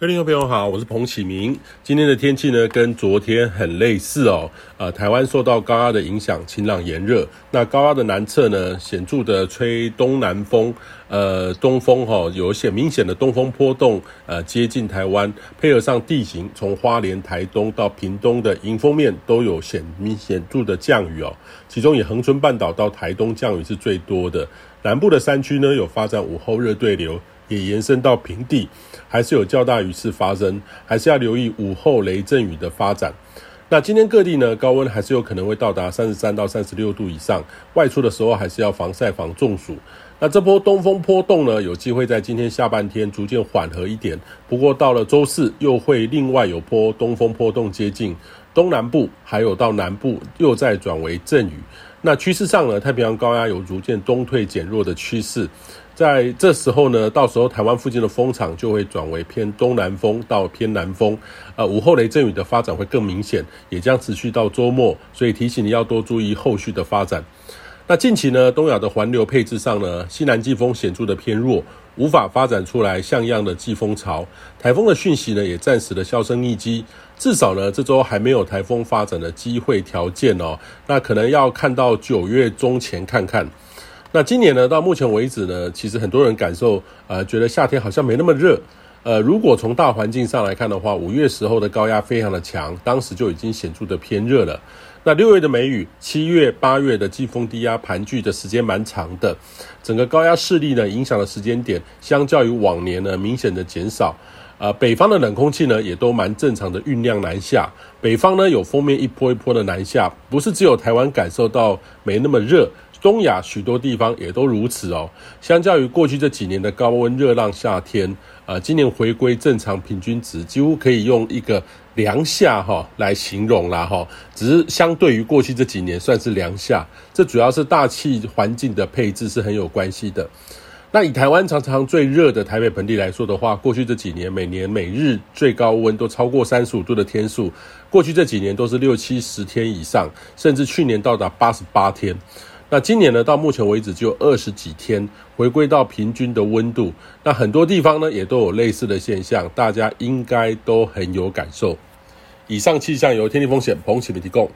各位听众朋友好，我是彭启明。今天的天气呢，跟昨天很类似哦。呃，台湾受到高压的影响，晴朗炎热。那高压的南侧呢，显著的吹东南风，呃，东风哈、哦，有一些明显的东风波动，呃，接近台湾，配合上地形，从花莲、台东到屏东的迎风面都有显明显著的降雨哦。其中以恒春半岛到台东降雨是最多的。南部的山区呢，有发展午后热对流。也延伸到平地，还是有较大雨势发生，还是要留意午后雷阵雨的发展。那今天各地呢，高温还是有可能会到达三十三到三十六度以上，外出的时候还是要防晒防中暑。那这波东风波动呢，有机会在今天下半天逐渐缓和一点，不过到了周四又会另外有波东风波动接近东南部，还有到南部又再转为阵雨。那趋势上呢，太平洋高压有逐渐东退减弱的趋势。在这时候呢，到时候台湾附近的风场就会转为偏东南风到偏南风，呃，午后雷阵雨的发展会更明显，也将持续到周末，所以提醒你要多注意后续的发展。那近期呢，东亚的环流配置上呢，西南季风显著的偏弱，无法发展出来像样的季风潮，台风的讯息呢也暂时的销声匿迹，至少呢这周还没有台风发展的机会条件哦，那可能要看到九月中前看看。那今年呢，到目前为止呢，其实很多人感受，呃，觉得夏天好像没那么热。呃，如果从大环境上来看的话，五月时候的高压非常的强，当时就已经显著的偏热了。那六月的梅雨，七月、八月的季风低压盘踞的时间蛮长的，整个高压势力呢，影响的时间点，相较于往年呢，明显的减少。呃，北方的冷空气呢，也都蛮正常的酝酿南下。北方呢，有锋面一波一波的南下，不是只有台湾感受到没那么热。东亚许多地方也都如此哦。相较于过去这几年的高温热浪夏天，呃，今年回归正常平均值，几乎可以用一个凉夏哈来形容啦哈。只是相对于过去这几年算是凉夏，这主要是大气环境的配置是很有关系的。那以台湾常常最热的台北盆地来说的话，过去这几年每年每日最高温都超过三十五度的天数，过去这几年都是六七十天以上，甚至去年到达八十八天。那今年呢，到目前为止只有二十几天回归到平均的温度。那很多地方呢，也都有类似的现象，大家应该都很有感受。以上气象由天气风险彭启明提供。